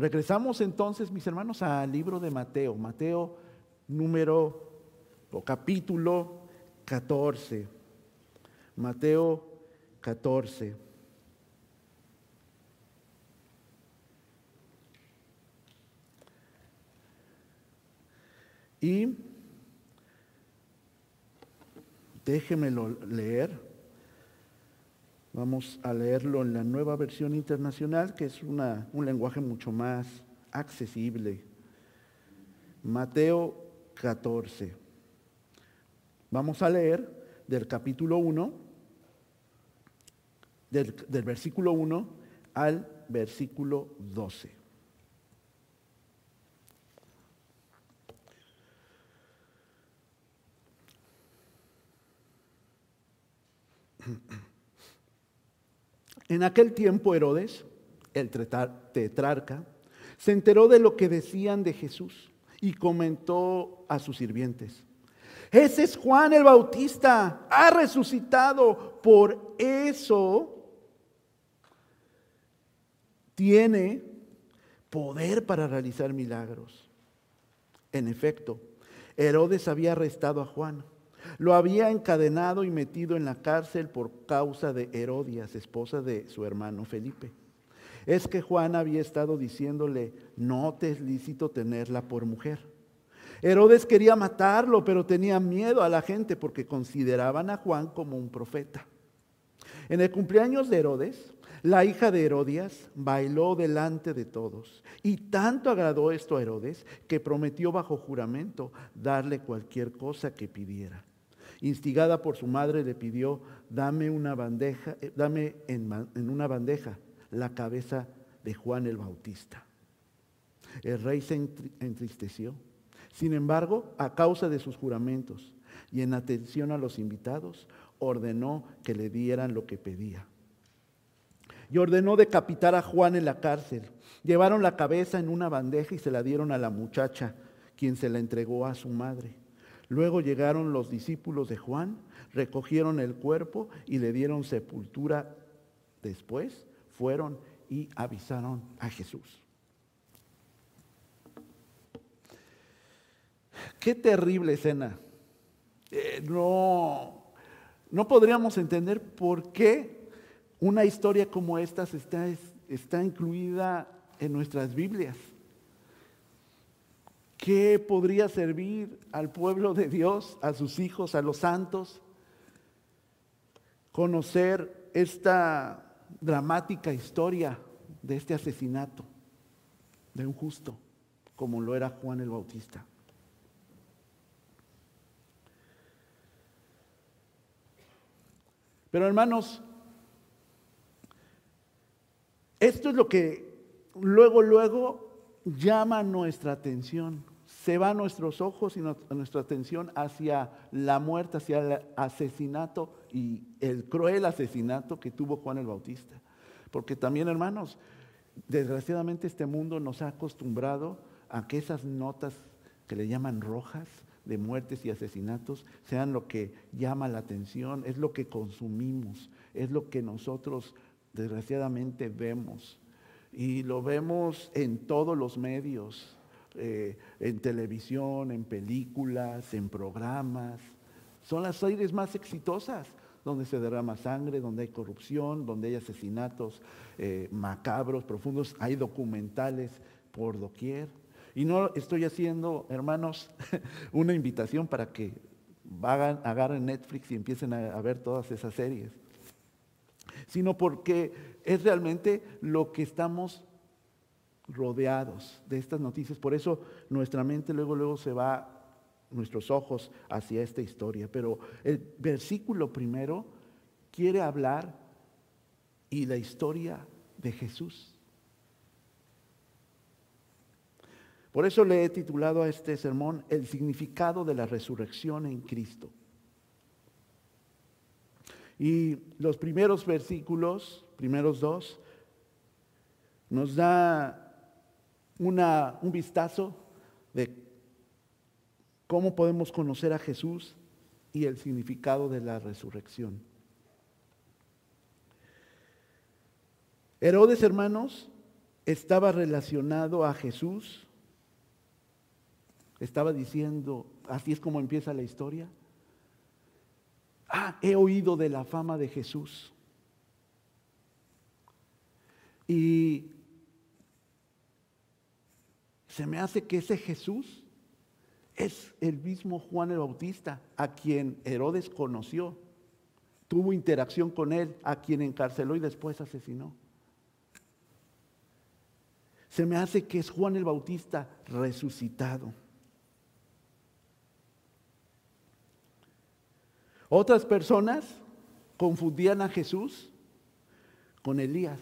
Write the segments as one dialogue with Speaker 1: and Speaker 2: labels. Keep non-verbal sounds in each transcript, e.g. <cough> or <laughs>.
Speaker 1: Regresamos entonces, mis hermanos, al libro de Mateo, Mateo número o capítulo 14. Mateo 14. Y déjemelo leer. Vamos a leerlo en la nueva versión internacional, que es un lenguaje mucho más accesible. Mateo 14. Vamos a leer del capítulo 1, del, del versículo 1 al versículo 12. <clears throat> En aquel tiempo Herodes, el tetrarca, se enteró de lo que decían de Jesús y comentó a sus sirvientes, ese es Juan el Bautista, ha resucitado, por eso tiene poder para realizar milagros. En efecto, Herodes había arrestado a Juan lo había encadenado y metido en la cárcel por causa de Herodias, esposa de su hermano Felipe. Es que Juan había estado diciéndole, no te es lícito tenerla por mujer. Herodes quería matarlo, pero tenía miedo a la gente porque consideraban a Juan como un profeta. En el cumpleaños de Herodes, la hija de Herodias bailó delante de todos. Y tanto agradó esto a Herodes que prometió bajo juramento darle cualquier cosa que pidiera. Instigada por su madre, le pidió, dame una bandeja, eh, dame en, en una bandeja la cabeza de Juan el Bautista. El rey se entristeció. Sin embargo, a causa de sus juramentos y en atención a los invitados, ordenó que le dieran lo que pedía. Y ordenó decapitar a Juan en la cárcel. Llevaron la cabeza en una bandeja y se la dieron a la muchacha, quien se la entregó a su madre. Luego llegaron los discípulos de Juan, recogieron el cuerpo y le dieron sepultura. Después fueron y avisaron a Jesús. Qué terrible escena. Eh, no, no podríamos entender por qué una historia como esta está, está incluida en nuestras Biblias. ¿Qué podría servir al pueblo de Dios, a sus hijos, a los santos? Conocer esta dramática historia de este asesinato de un justo, como lo era Juan el Bautista. Pero hermanos, esto es lo que luego, luego llama nuestra atención se van nuestros ojos y nuestra atención hacia la muerte, hacia el asesinato y el cruel asesinato que tuvo Juan el Bautista. Porque también, hermanos, desgraciadamente este mundo nos ha acostumbrado a que esas notas que le llaman rojas de muertes y asesinatos sean lo que llama la atención, es lo que consumimos, es lo que nosotros desgraciadamente vemos. Y lo vemos en todos los medios, eh, en televisión, en películas, en programas. Son las series más exitosas, donde se derrama sangre, donde hay corrupción, donde hay asesinatos eh, macabros, profundos, hay documentales por doquier. Y no estoy haciendo, hermanos, <laughs> una invitación para que hagan, agarren Netflix y empiecen a ver todas esas series, sino porque es realmente lo que estamos rodeados de estas noticias. Por eso nuestra mente luego, luego se va, nuestros ojos hacia esta historia. Pero el versículo primero quiere hablar y la historia de Jesús. Por eso le he titulado a este sermón El significado de la resurrección en Cristo. Y los primeros versículos, primeros dos, nos da un vistazo de cómo podemos conocer a Jesús y el significado de la resurrección. Herodes, hermanos, estaba relacionado a Jesús. Estaba diciendo, así es como empieza la historia. Ah, he oído de la fama de Jesús. Y se me hace que ese Jesús es el mismo Juan el Bautista, a quien Herodes conoció, tuvo interacción con él, a quien encarceló y después asesinó. Se me hace que es Juan el Bautista resucitado. Otras personas confundían a Jesús con Elías.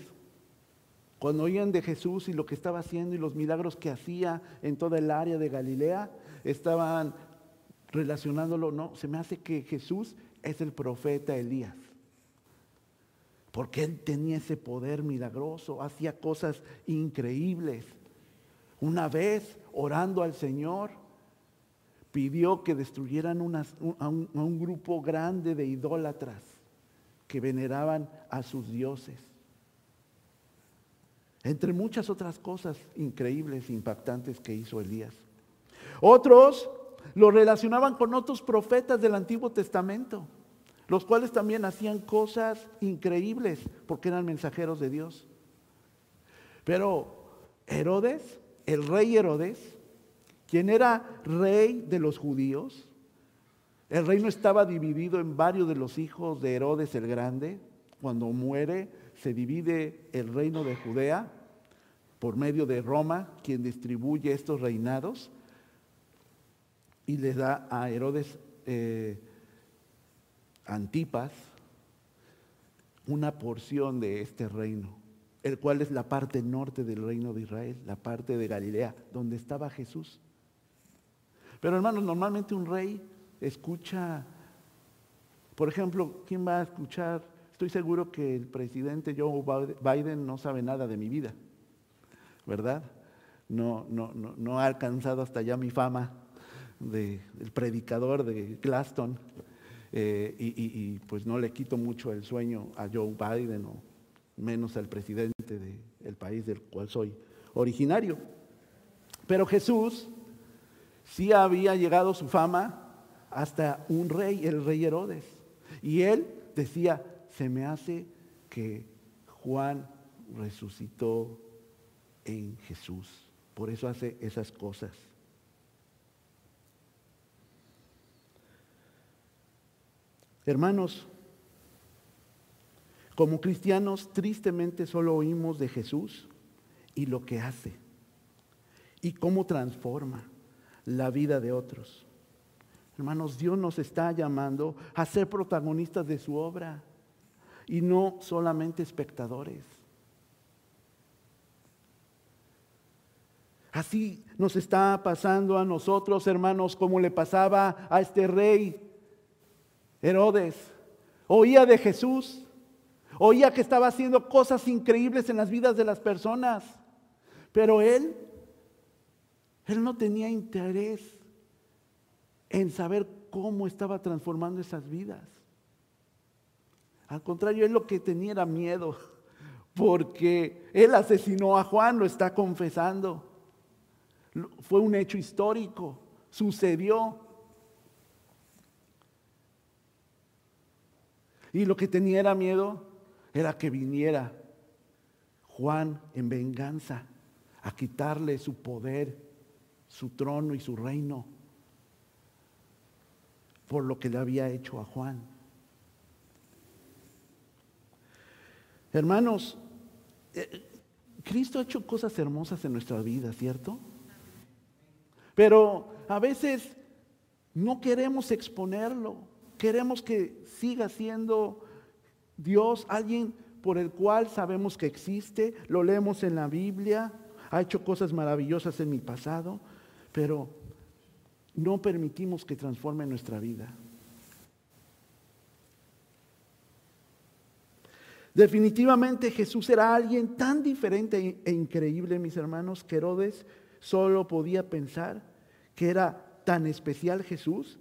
Speaker 1: Cuando oían de Jesús y lo que estaba haciendo y los milagros que hacía en toda el área de Galilea, estaban relacionándolo. No, se me hace que Jesús es el profeta Elías. Porque él tenía ese poder milagroso, hacía cosas increíbles. Una vez, orando al Señor, pidió que destruyeran a un grupo grande de idólatras que veneraban a sus dioses entre muchas otras cosas increíbles, impactantes que hizo Elías. Otros lo relacionaban con otros profetas del Antiguo Testamento, los cuales también hacían cosas increíbles porque eran mensajeros de Dios. Pero Herodes, el rey Herodes, quien era rey de los judíos, el reino estaba dividido en varios de los hijos de Herodes el Grande. Cuando muere, se divide el reino de Judea por medio de Roma, quien distribuye estos reinados y les da a Herodes eh, Antipas una porción de este reino, el cual es la parte norte del reino de Israel, la parte de Galilea, donde estaba Jesús. Pero hermanos, normalmente un rey escucha, por ejemplo, ¿quién va a escuchar? Estoy seguro que el presidente Joe Biden no sabe nada de mi vida. ¿verdad? No, no, no, ha alcanzado hasta ya mi fama de, del predicador de Glaston. Eh, y, pues no le quito mucho el sueño a Joe Biden o menos al presidente del país del cual soy originario. Pero Jesús sí había llegado su fama hasta un rey, el rey Herodes. Y él decía, se me hace que Juan resucitó en Jesús. Por eso hace esas cosas. Hermanos, como cristianos tristemente solo oímos de Jesús y lo que hace y cómo transforma la vida de otros. Hermanos, Dios nos está llamando a ser protagonistas de su obra y no solamente espectadores. Así nos está pasando a nosotros, hermanos, como le pasaba a este rey Herodes. Oía de Jesús, oía que estaba haciendo cosas increíbles en las vidas de las personas, pero él, él no tenía interés en saber cómo estaba transformando esas vidas. Al contrario, él lo que tenía era miedo, porque él asesinó a Juan, lo está confesando. Fue un hecho histórico, sucedió. Y lo que tenía era miedo, era que viniera Juan en venganza a quitarle su poder, su trono y su reino por lo que le había hecho a Juan. Hermanos, eh, Cristo ha hecho cosas hermosas en nuestra vida, ¿cierto? Pero a veces no queremos exponerlo, queremos que siga siendo Dios alguien por el cual sabemos que existe, lo leemos en la Biblia, ha hecho cosas maravillosas en mi pasado, pero no permitimos que transforme nuestra vida. Definitivamente Jesús era alguien tan diferente e increíble, mis hermanos, que Herodes solo podía pensar que era tan especial Jesús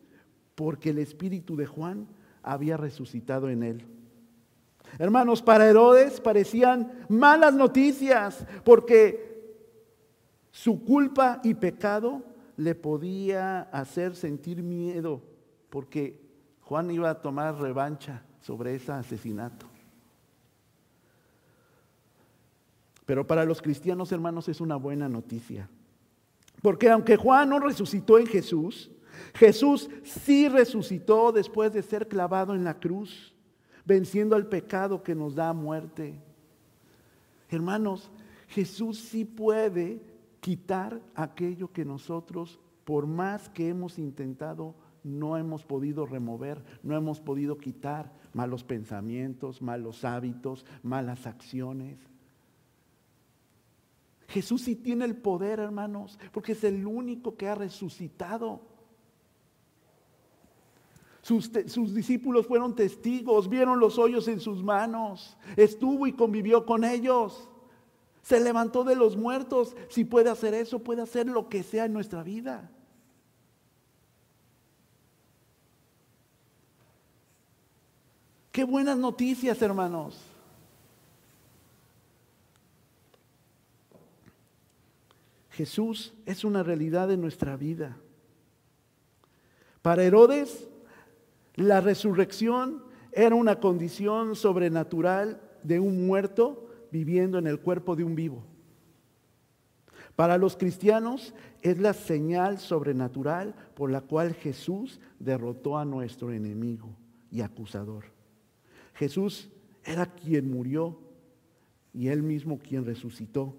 Speaker 1: porque el espíritu de Juan había resucitado en él. Hermanos, para Herodes parecían malas noticias porque su culpa y pecado le podía hacer sentir miedo porque Juan iba a tomar revancha sobre ese asesinato. Pero para los cristianos, hermanos, es una buena noticia. Porque aunque Juan no resucitó en Jesús, Jesús sí resucitó después de ser clavado en la cruz, venciendo al pecado que nos da muerte. Hermanos, Jesús sí puede quitar aquello que nosotros, por más que hemos intentado, no hemos podido remover, no hemos podido quitar malos pensamientos, malos hábitos, malas acciones. Jesús sí tiene el poder, hermanos, porque es el único que ha resucitado. Sus, sus, discípulos fueron testigos, vieron los hoyos en sus manos, estuvo y convivió con ellos. Se levantó de los muertos. Si puede hacer eso, puede hacer lo que sea en nuestra vida. Qué buenas noticias, hermanos. Jesús es una realidad de nuestra vida. Para Herodes, la resurrección era una condición sobrenatural de un muerto viviendo en el cuerpo de un vivo. Para los cristianos es la señal sobrenatural por la cual Jesús derrotó a nuestro enemigo y acusador. Jesús era quien murió y él mismo quien resucitó.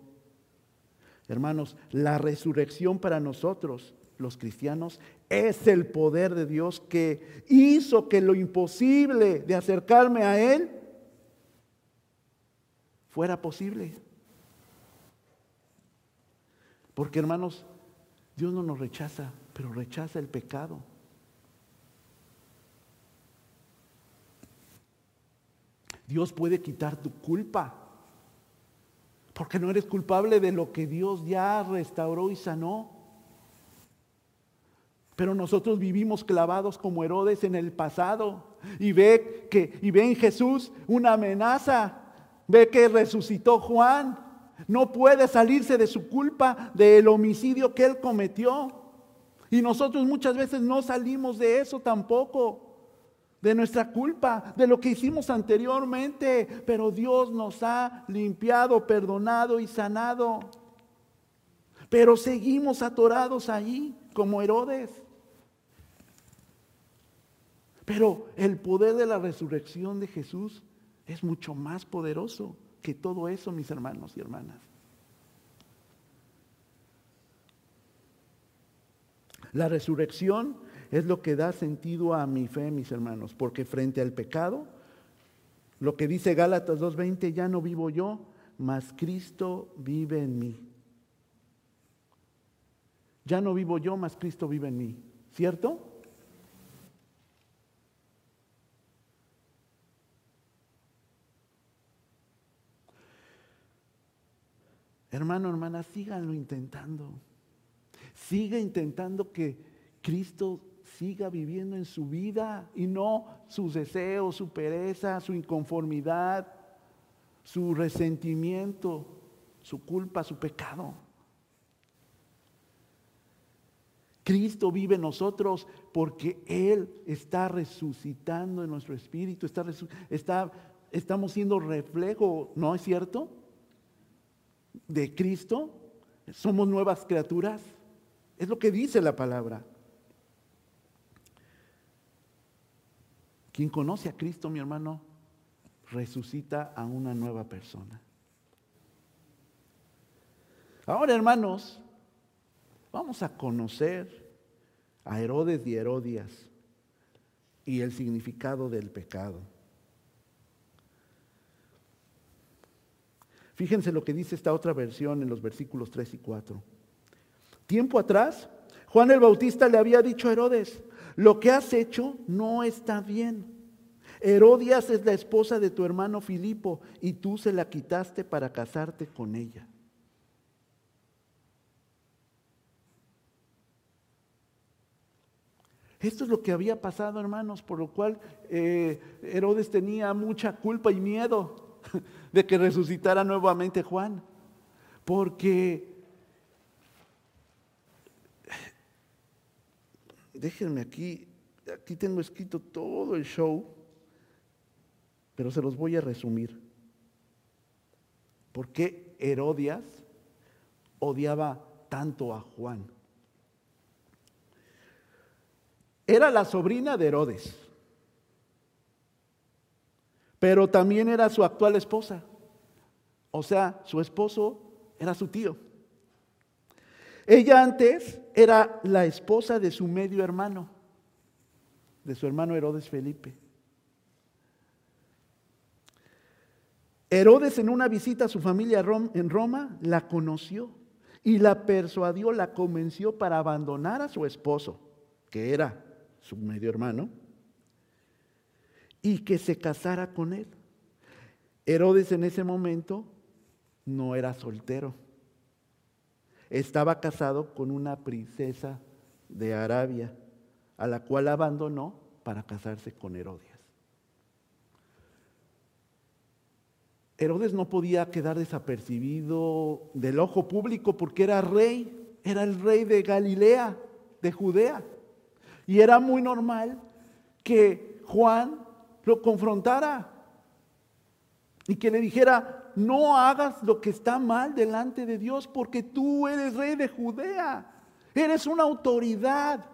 Speaker 1: Hermanos, la resurrección para nosotros, los cristianos, es el poder de Dios que hizo que lo imposible de acercarme a Él fuera posible. Porque hermanos, Dios no nos rechaza, pero rechaza el pecado. Dios puede quitar tu culpa. Porque no eres culpable de lo que Dios ya restauró y sanó. Pero nosotros vivimos clavados como Herodes en el pasado y ve que y ve en Jesús una amenaza. Ve que resucitó Juan. No puede salirse de su culpa del homicidio que él cometió. Y nosotros muchas veces no salimos de eso tampoco de nuestra culpa, de lo que hicimos anteriormente, pero Dios nos ha limpiado, perdonado y sanado. Pero seguimos atorados ahí como Herodes. Pero el poder de la resurrección de Jesús es mucho más poderoso que todo eso, mis hermanos y hermanas. La resurrección es lo que da sentido a mi fe, mis hermanos, porque frente al pecado, lo que dice Gálatas 2.20, ya no vivo yo, mas Cristo vive en mí. Ya no vivo yo, mas Cristo vive en mí. ¿Cierto? Hermano, hermana, síganlo intentando. Siga intentando que Cristo siga viviendo en su vida y no sus deseos, su pereza, su inconformidad, su resentimiento, su culpa, su pecado. Cristo vive en nosotros porque Él está resucitando en nuestro espíritu, estamos siendo reflejo, ¿no es cierto? De Cristo, somos nuevas criaturas, es lo que dice la palabra. Quien conoce a Cristo, mi hermano, resucita a una nueva persona. Ahora, hermanos, vamos a conocer a Herodes y Herodias y el significado del pecado. Fíjense lo que dice esta otra versión en los versículos 3 y 4. Tiempo atrás, Juan el Bautista le había dicho a Herodes, lo que has hecho no está bien. Herodias es la esposa de tu hermano Filipo y tú se la quitaste para casarte con ella. Esto es lo que había pasado, hermanos, por lo cual eh, Herodes tenía mucha culpa y miedo <laughs> de que resucitara nuevamente Juan. Porque, déjenme aquí, aquí tengo escrito todo el show, pero se los voy a resumir. ¿Por qué Herodias odiaba tanto a Juan? Era la sobrina de Herodes, pero también era su actual esposa. O sea, su esposo era su tío. Ella antes era la esposa de su medio hermano, de su hermano Herodes Felipe. Herodes en una visita a su familia en Roma la conoció y la persuadió, la convenció para abandonar a su esposo, que era su medio hermano, y que se casara con él. Herodes en ese momento no era soltero. Estaba casado con una princesa de Arabia, a la cual abandonó para casarse con Herodes. Herodes no podía quedar desapercibido del ojo público porque era rey, era el rey de Galilea, de Judea. Y era muy normal que Juan lo confrontara y que le dijera, no hagas lo que está mal delante de Dios porque tú eres rey de Judea, eres una autoridad.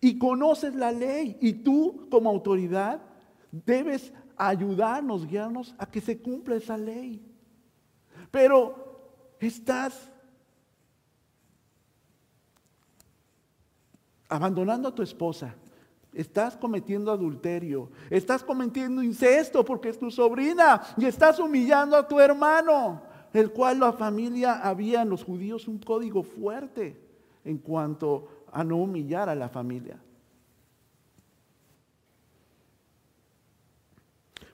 Speaker 1: Y conoces la ley. Y tú como autoridad debes ayudarnos, guiarnos a que se cumpla esa ley. Pero estás abandonando a tu esposa, estás cometiendo adulterio, estás cometiendo incesto porque es tu sobrina y estás humillando a tu hermano, el cual la familia había en los judíos un código fuerte en cuanto a no humillar a la familia.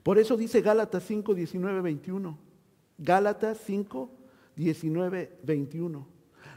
Speaker 1: Por eso dice Gálatas 5, 19, 21. Gálatas 5, 19, 21.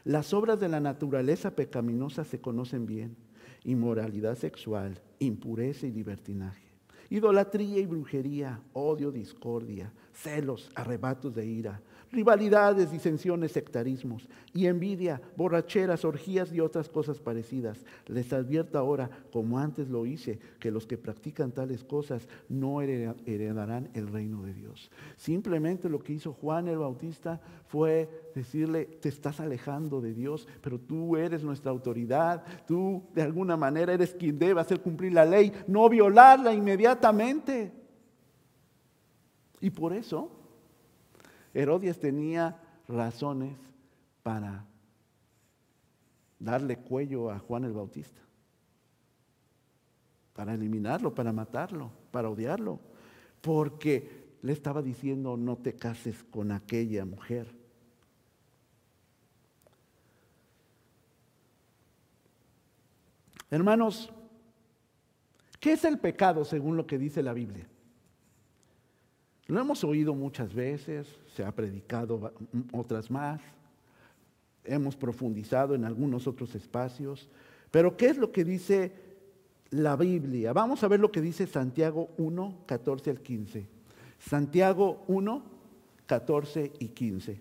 Speaker 1: Las obras de la naturaleza pecaminosa se conocen bien. Inmoralidad sexual, impureza y libertinaje. Idolatría y brujería, odio, discordia, celos, arrebatos de ira rivalidades, disensiones, sectarismos y envidia, borracheras, orgías y otras cosas parecidas. Les advierto ahora, como antes lo hice, que los que practican tales cosas no heredarán el reino de Dios. Simplemente lo que hizo Juan el Bautista fue decirle, te estás alejando de Dios, pero tú eres nuestra autoridad, tú de alguna manera eres quien debe hacer cumplir la ley, no violarla inmediatamente. Y por eso Herodes tenía razones para darle cuello a Juan el Bautista, para eliminarlo, para matarlo, para odiarlo, porque le estaba diciendo no te cases con aquella mujer. Hermanos, ¿qué es el pecado según lo que dice la Biblia? Lo hemos oído muchas veces, se ha predicado otras más, hemos profundizado en algunos otros espacios, pero ¿qué es lo que dice la Biblia? Vamos a ver lo que dice Santiago 1, 14 al 15. Santiago 1, 14 y 15.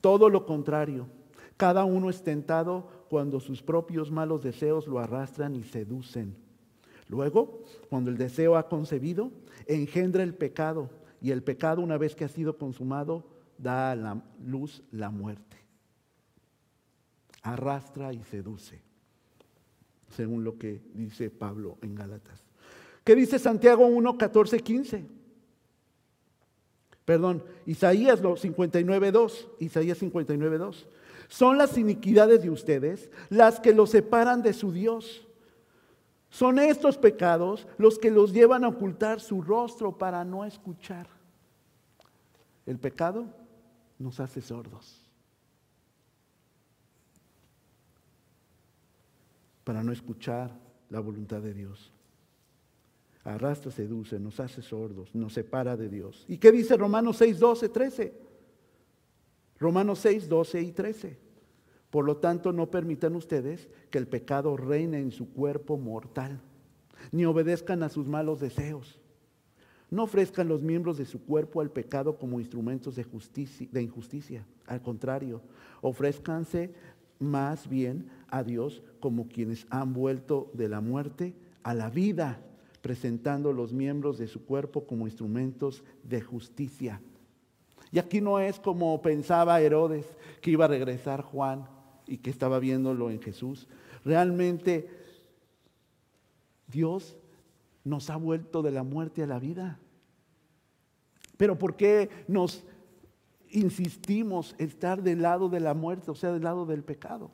Speaker 1: Todo lo contrario, cada uno es tentado cuando sus propios malos deseos lo arrastran y seducen. Luego, cuando el deseo ha concebido, engendra el pecado y el pecado una vez que ha sido consumado da a la luz la muerte. Arrastra y seduce, según lo que dice Pablo en Gálatas. ¿Qué dice Santiago 1, 14, 15? Perdón, Isaías 59, 2. Isaías 59, 2. Son las iniquidades de ustedes las que los separan de su Dios son estos pecados los que los llevan a ocultar su rostro para no escuchar. El pecado nos hace sordos. Para no escuchar la voluntad de Dios. Arrastra, seduce, nos hace sordos, nos separa de Dios. ¿Y qué dice Romanos 6, 12, 13? Romanos 6, 12 y 13. Por lo tanto, no permitan ustedes que el pecado reine en su cuerpo mortal, ni obedezcan a sus malos deseos. No ofrezcan los miembros de su cuerpo al pecado como instrumentos de, justicia, de injusticia. Al contrario, ofrézcanse más bien a Dios como quienes han vuelto de la muerte a la vida, presentando los miembros de su cuerpo como instrumentos de justicia. Y aquí no es como pensaba Herodes, que iba a regresar Juan y que estaba viéndolo en Jesús. Realmente Dios nos ha vuelto de la muerte a la vida. Pero ¿por qué nos insistimos estar del lado de la muerte, o sea, del lado del pecado?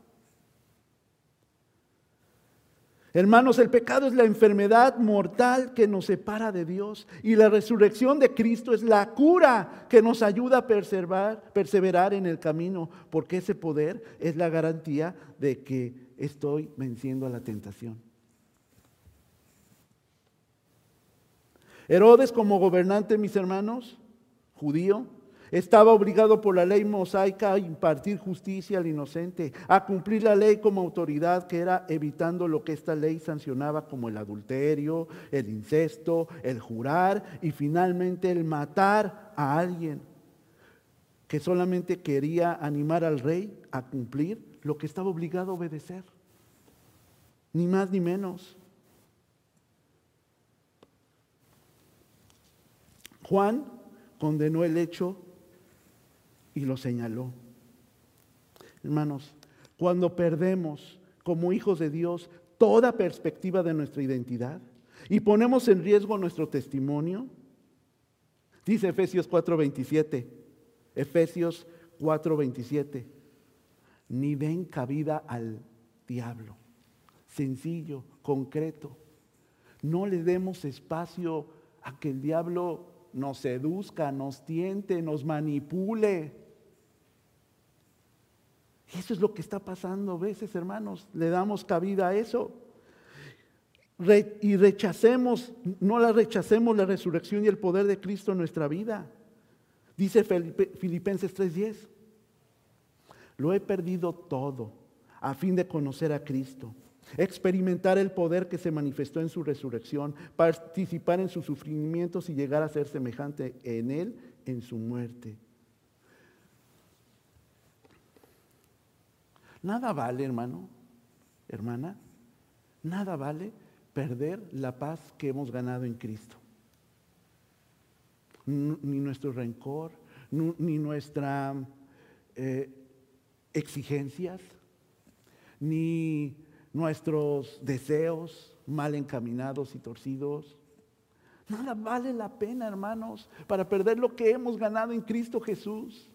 Speaker 1: Hermanos, el pecado es la enfermedad mortal que nos separa de Dios y la resurrección de Cristo es la cura que nos ayuda a perseverar, en el camino, porque ese poder es la garantía de que estoy venciendo a la tentación. Herodes como gobernante, mis hermanos, judío, estaba obligado por la ley mosaica a impartir justicia al inocente, a cumplir la ley como autoridad, que era evitando lo que esta ley sancionaba como el adulterio, el incesto, el jurar y finalmente el matar a alguien, que solamente quería animar al rey a cumplir lo que estaba obligado a obedecer, ni más ni menos. Juan condenó el hecho y lo señaló. Hermanos, cuando perdemos como hijos de Dios toda perspectiva de nuestra identidad y ponemos en riesgo nuestro testimonio, dice Efesios 4:27, Efesios 4:27, ni den cabida al diablo. Sencillo, concreto. No le demos espacio a que el diablo nos seduzca, nos tiente, nos manipule. Eso es lo que está pasando a veces, hermanos. Le damos cabida a eso. y rechacemos, no la rechacemos la resurrección y el poder de Cristo en nuestra vida. Dice Filipenses 3:10. Lo he perdido todo a fin de conocer a Cristo, experimentar el poder que se manifestó en su resurrección, participar en sus sufrimientos y llegar a ser semejante en Él en su muerte. Nada vale, hermano, hermana, nada vale perder la paz que hemos ganado en Cristo. Ni nuestro rencor, ni nuestras eh, exigencias, ni nuestros deseos mal encaminados y torcidos. Nada vale la pena, hermanos, para perder lo que hemos ganado en Cristo Jesús.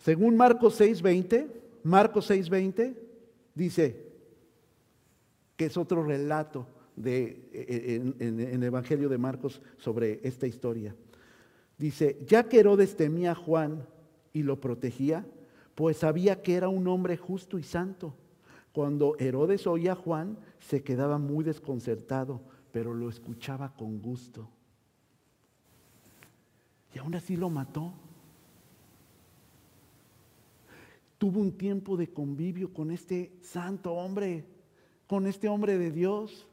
Speaker 1: Según Marcos 6:20, Marcos 6:20 dice que es otro relato de, en, en, el Evangelio de Marcos sobre esta historia. Dice, ya que Herodes temía a Juan y lo protegía, pues sabía que era un hombre justo y santo. Cuando Herodes oía a Juan, se quedaba muy desconcertado, pero lo escuchaba con gusto. Y aún así lo mató tuvo un tiempo de convivio con este santo hombre, con este hombre de Dios.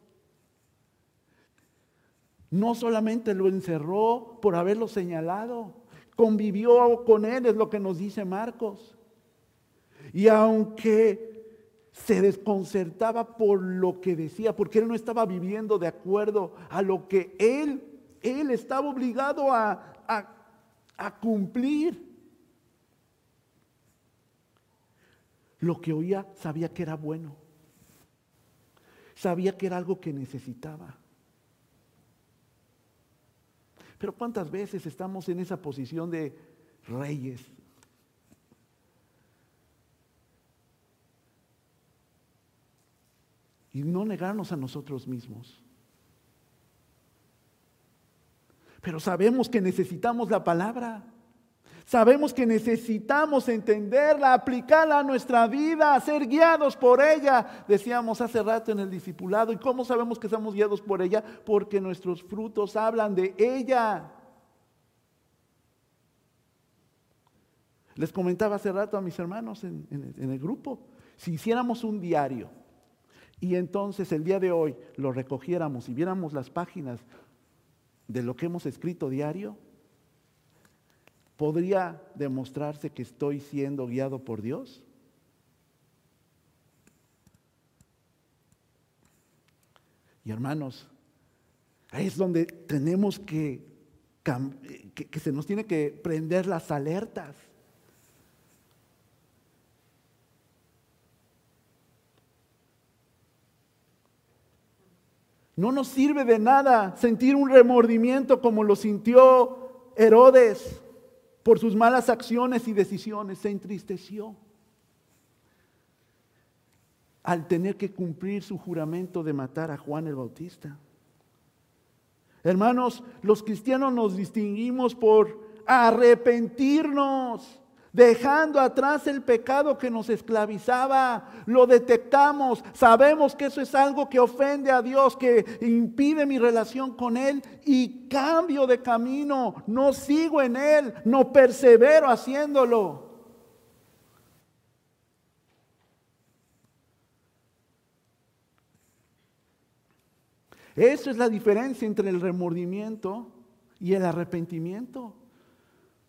Speaker 1: No solamente lo encerró por haberlo señalado, convivió con él, es lo que nos dice Marcos. Y aunque se desconcertaba por lo que decía, porque él no estaba viviendo de acuerdo a lo que él, él estaba obligado a, a, a cumplir. Lo que oía sabía que era bueno. Sabía que era algo que necesitaba. Pero ¿cuántas veces estamos en esa posición de reyes? Y no negarnos a nosotros mismos. Pero sabemos que necesitamos la palabra. Sabemos que necesitamos entenderla, aplicarla a nuestra vida, ser guiados por ella. Decíamos hace rato en el discipulado. ¿Y cómo sabemos que estamos guiados por ella? Porque nuestros frutos hablan de ella. Les comentaba hace rato a mis hermanos en, el grupo, si hiciéramos un diario y entonces el día de hoy lo recogiéramos y viéramos las páginas de lo que hemos escrito diario, ¿podría demostrarse que estoy siendo guiado por Dios? Y hermanos, ahí es donde tenemos que, que, que se nos tiene que prender las alertas. No nos sirve de nada sentir un remordimiento como lo sintió Herodes por sus malas acciones y decisiones. Se entristeció al tener que cumplir su juramento de matar a Juan el Bautista. Hermanos, los cristianos nos distinguimos por arrepentirnos dejando atrás el pecado que nos esclavizaba, lo detectamos, sabemos que eso es algo que ofende a Dios, que impide mi relación con Él y cambio de camino, no sigo en Él, no persevero haciéndolo. Eso es la diferencia entre el remordimiento y el arrepentimiento.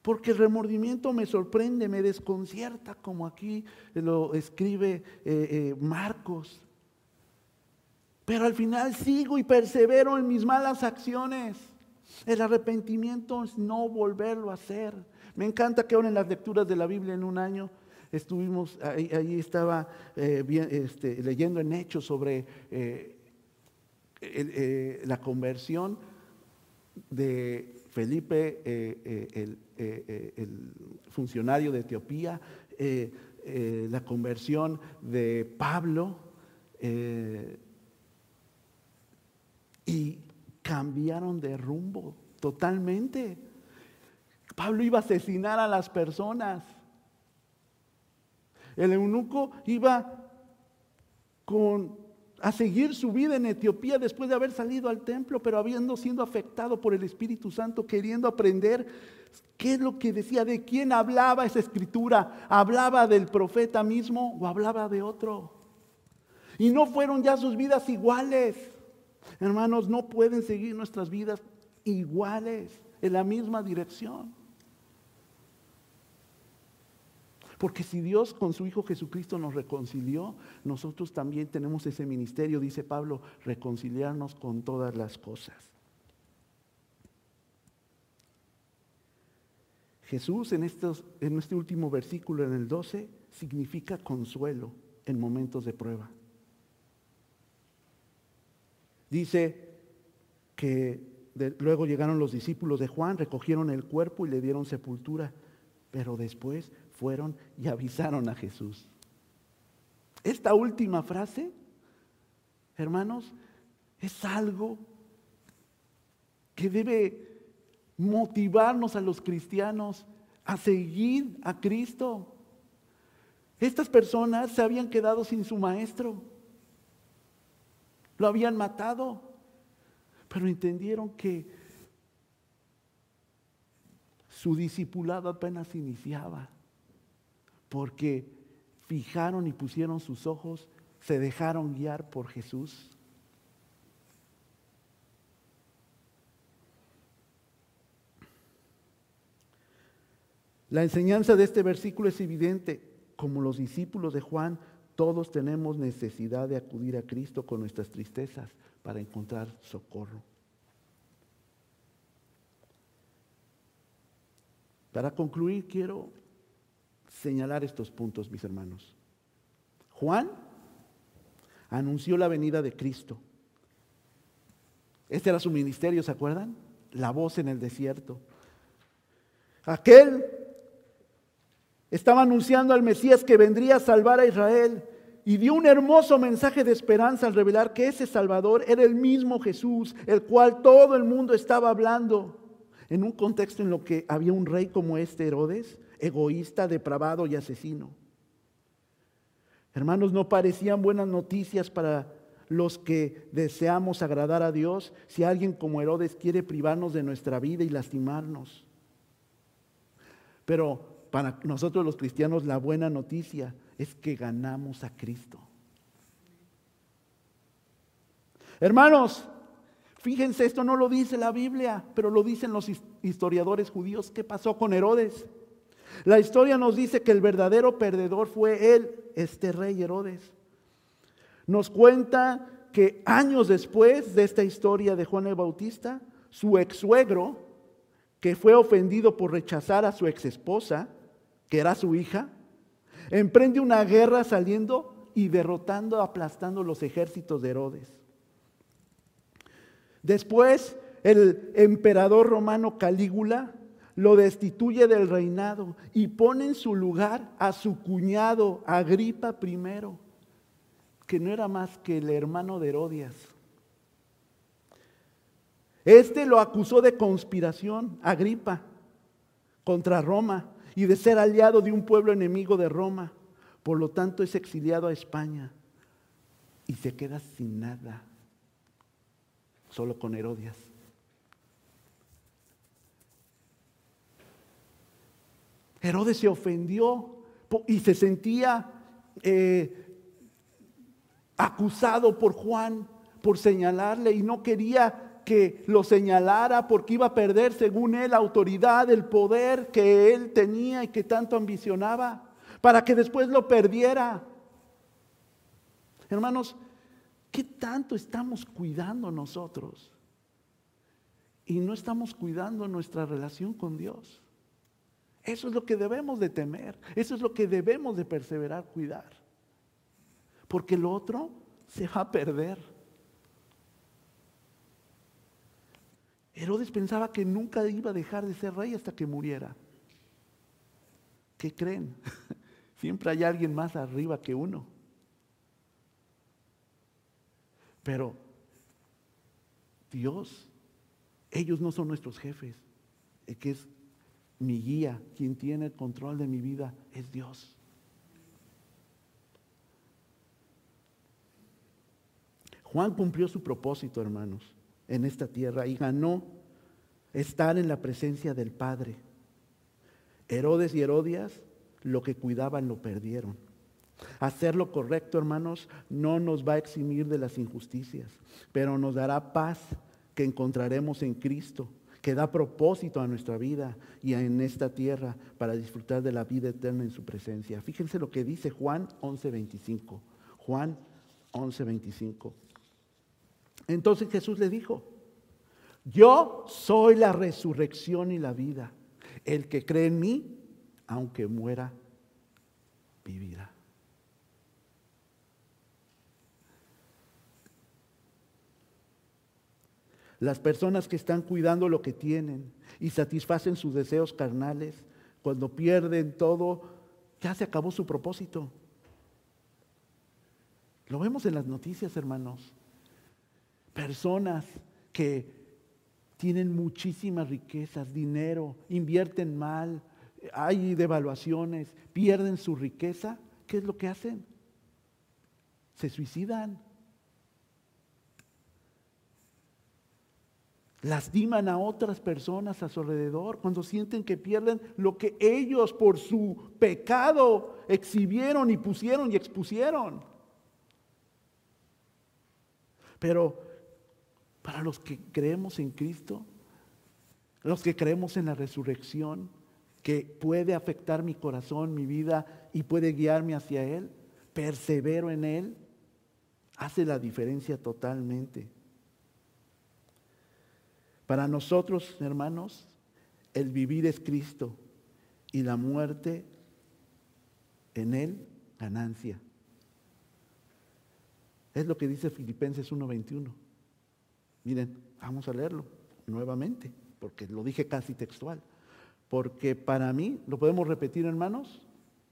Speaker 1: Porque el remordimiento me sorprende, me desconcierta, como aquí lo escribe eh, eh, Marcos. Pero al final sigo y persevero en mis malas acciones. El arrepentimiento es no volverlo a hacer. Me encanta que ahora en las lecturas de la Biblia en un año estuvimos, ahí, estaba eh, este, leyendo en Hechos sobre la conversión de Felipe, el eh, el funcionario de Etiopía, eh, eh, la conversión de Pablo, y cambiaron de rumbo totalmente. Pablo iba a asesinar a las personas. El eunuco iba con a seguir su vida en Etiopía después de haber salido al templo, pero habiendo sido afectado por el Espíritu Santo, queriendo aprender qué es lo que decía, de quién hablaba esa escritura, hablaba del profeta mismo o hablaba de otro. Y no fueron ya sus vidas iguales. Hermanos, no pueden seguir nuestras vidas iguales, en la misma dirección. Porque si Dios con su Hijo Jesucristo nos reconcilió, nosotros también tenemos ese ministerio, dice Pablo, reconciliarnos con todas las cosas. Jesús en, este último versículo, en el 12, significa consuelo en momentos de prueba. Dice que luego llegaron los discípulos de Juan, recogieron el cuerpo y le dieron sepultura, pero después fueron y avisaron a Jesús. Esta última frase, hermanos, es algo que debe motivarnos a los cristianos a seguir a Cristo. Estas personas se habían quedado sin su maestro. Lo habían matado, pero entendieron que su discipulado apenas iniciaba porque fijaron y pusieron sus ojos, se dejaron guiar por Jesús. La enseñanza de este versículo es evidente. Como los discípulos de Juan, todos tenemos necesidad de acudir a Cristo con nuestras tristezas para encontrar socorro. Para concluir, quiero señalar estos puntos, mis hermanos. Juan anunció la venida de Cristo. Este era su ministerio, ¿se acuerdan? La voz en el desierto. Aquel estaba anunciando al Mesías que vendría a salvar a Israel y dio un hermoso mensaje de esperanza al revelar que ese Salvador era el mismo Jesús, el cual todo el mundo estaba hablando. en un contexto en lo que había un rey como este Herodes, egoísta, depravado y asesino. Hermanos, no parecían buenas noticias para los que deseamos agradar a Dios si alguien como Herodes quiere privarnos de nuestra vida y lastimarnos. Pero para nosotros los cristianos la buena noticia es que ganamos a Cristo. Hermanos, fíjense, esto no lo dice la Biblia, pero lo dicen los historiadores judíos. ¿Qué pasó con Herodes? La historia nos dice que el verdadero perdedor fue él, este rey Herodes. Nos cuenta que años después de esta historia de Juan el Bautista, su ex suegro, que fue ofendido por rechazar a su ex esposa, que era su hija, emprende una guerra saliendo y derrotando, aplastando los ejércitos de Herodes. Después, el emperador romano Calígula lo destituye del reinado y pone en su lugar a su cuñado Agripa I, que no era más que el hermano de Herodias. Este lo acusó de conspiración, Agripa, contra Roma y de ser aliado de un pueblo enemigo de Roma. Por lo tanto, es exiliado a España y se queda sin nada, solo con Herodias. Herodes se ofendió y se sentía eh, acusado por Juan por señalarle y no quería que lo señalara porque iba a perder, según él, la autoridad, el poder que él tenía y que tanto ambicionaba, para que después lo perdiera. Hermanos, ¿qué tanto estamos cuidando nosotros? Y no estamos cuidando nuestra relación con Dios. Eso es lo que debemos de temer, eso es lo que debemos de perseverar, cuidar. Porque lo otro se va a perder. Herodes pensaba que nunca iba a dejar de ser rey hasta que muriera. ¿Qué creen? <laughs> Siempre hay alguien más arriba que uno. Pero Dios, ellos no son nuestros jefes. Es que es mi guía, quien tiene el control de mi vida, es Dios. Juan cumplió su propósito, hermanos, en esta tierra y ganó estar en la presencia del Padre. Herodes y Herodias lo que cuidaban lo perdieron. Hacer lo correcto, hermanos, no nos va a eximir de las injusticias, pero nos dará paz que encontraremos en Cristo que da propósito a nuestra vida y en esta tierra para disfrutar de la vida eterna en su presencia. Fíjense lo que dice Juan 11:25. Juan 11:25. Entonces Jesús le dijo, yo soy la resurrección y la vida. El que cree en mí, aunque muera, vivirá. Las personas que están cuidando lo que tienen y satisfacen sus deseos carnales, cuando pierden todo, ya se acabó su propósito. Lo vemos en las noticias, hermanos. Personas que tienen muchísimas riquezas, dinero, invierten mal, hay devaluaciones, pierden su riqueza. ¿Qué es lo que hacen? Se suicidan. Lastiman a otras personas a su alrededor cuando sienten que pierden lo que ellos por su pecado exhibieron y pusieron y expusieron. Pero para los que creemos en Cristo, los que creemos en la resurrección, que puede afectar mi corazón, mi vida y puede guiarme hacia Él, persevero en Él, hace la diferencia totalmente. Para nosotros, hermanos, el vivir es Cristo y la muerte en Él, ganancia. Es lo que dice Filipenses 1:21. Miren, vamos a leerlo nuevamente, porque lo dije casi textual. Porque para mí, ¿lo podemos repetir hermanos?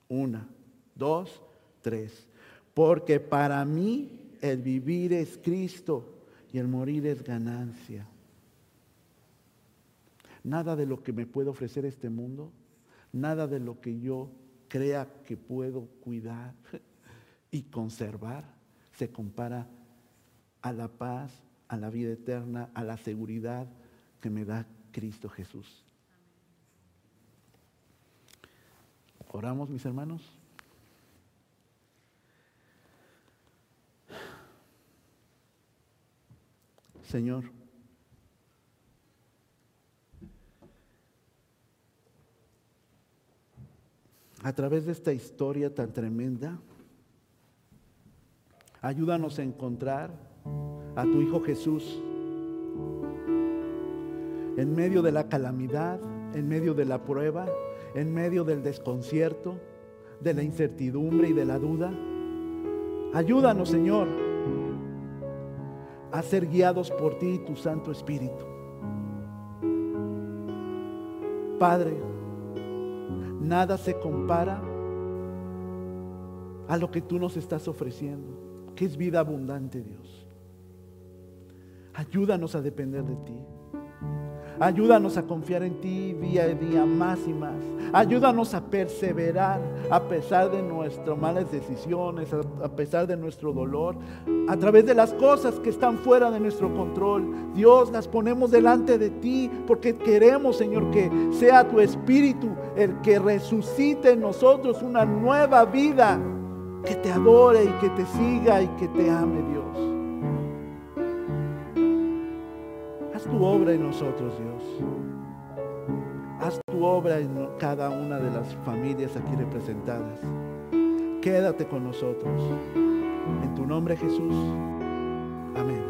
Speaker 1: Una, dos, tres. Porque para mí el vivir es Cristo y el morir es ganancia. Nada de lo que me puede ofrecer este mundo, nada de lo que yo crea que puedo cuidar y conservar se compara a la paz, a la vida eterna, a la seguridad que me da Cristo Jesús. Oramos, mis hermanos. Señor, a través de esta historia tan tremenda, ayúdanos a encontrar a tu Hijo Jesús en medio de la calamidad, en medio de la prueba, en medio del desconcierto, de la incertidumbre y de la duda. Ayúdanos, Señor, a ser guiados por ti y tu Santo Espíritu. Padre, nada se compara a lo que tú nos estás ofreciendo, que es vida abundante, Dios. Ayúdanos a depender de ti. Ayúdanos a confiar en ti día a día más y más. Ayúdanos a perseverar a pesar de nuestras malas decisiones, a pesar de nuestro dolor, a través de las cosas que están fuera de nuestro control. Dios, las ponemos delante de ti porque queremos, Señor, que sea tu Espíritu el que resucite en nosotros una nueva vida, que te adore y que te siga y que te ame, Dios. Tu obra en nosotros, Dios. Haz tu obra en cada una de las familias aquí representadas. Quédate con nosotros. En tu nombre, Jesús. Amén.